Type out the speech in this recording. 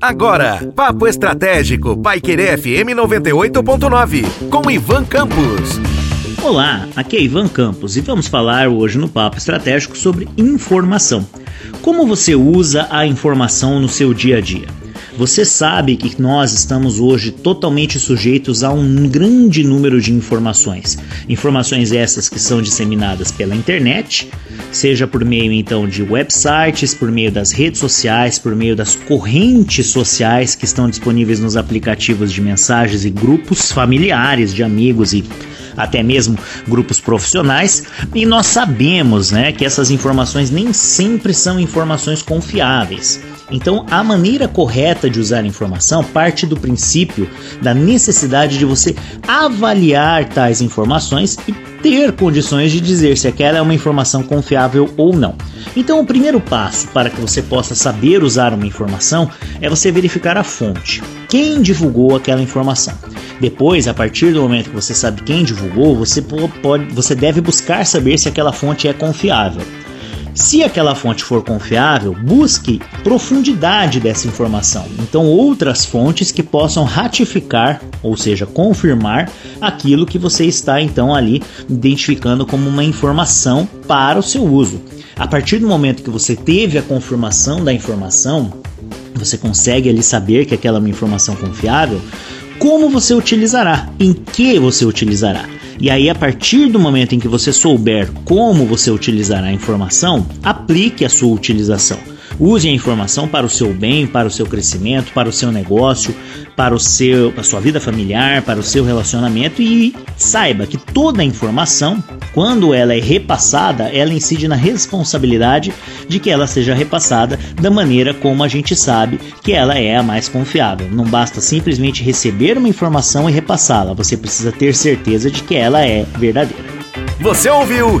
Agora, Papo Estratégico, Paiquerê FM 98.9, com Ivan Campos. Olá, aqui é Ivan Campos e vamos falar hoje no Papo Estratégico sobre informação. Como você usa a informação no seu dia a dia? Você sabe que nós estamos hoje totalmente sujeitos a um grande número de informações. Informações essas que são disseminadas pela internet, seja por meio então de websites, por meio das redes sociais, por meio das correntes sociais que estão disponíveis nos aplicativos de mensagens e grupos familiares, de amigos e até mesmo grupos profissionais, e nós sabemos, né, que essas informações nem sempre são informações confiáveis. Então, a maneira correta de usar a informação parte do princípio da necessidade de você avaliar tais informações e ter condições de dizer se aquela é uma informação confiável ou não. Então, o primeiro passo para que você possa saber usar uma informação é você verificar a fonte. Quem divulgou aquela informação? Depois, a partir do momento que você sabe quem divulgou, você pode, você deve buscar saber se aquela fonte é confiável. Se aquela fonte for confiável, busque profundidade dessa informação. Então, outras fontes que possam ratificar, ou seja, confirmar aquilo que você está então ali identificando como uma informação para o seu uso. A partir do momento que você teve a confirmação da informação, você consegue ali saber que aquela é uma informação confiável, como você utilizará, em que você utilizará. E aí, a partir do momento em que você souber como você utilizará a informação, aplique a sua utilização. Use a informação para o seu bem, para o seu crescimento, para o seu negócio, para o seu, a sua vida familiar, para o seu relacionamento e saiba que toda a informação, quando ela é repassada, ela incide na responsabilidade de que ela seja repassada da maneira como a gente sabe que ela é a mais confiável. Não basta simplesmente receber uma informação e repassá-la, você precisa ter certeza de que ela é verdadeira. Você ouviu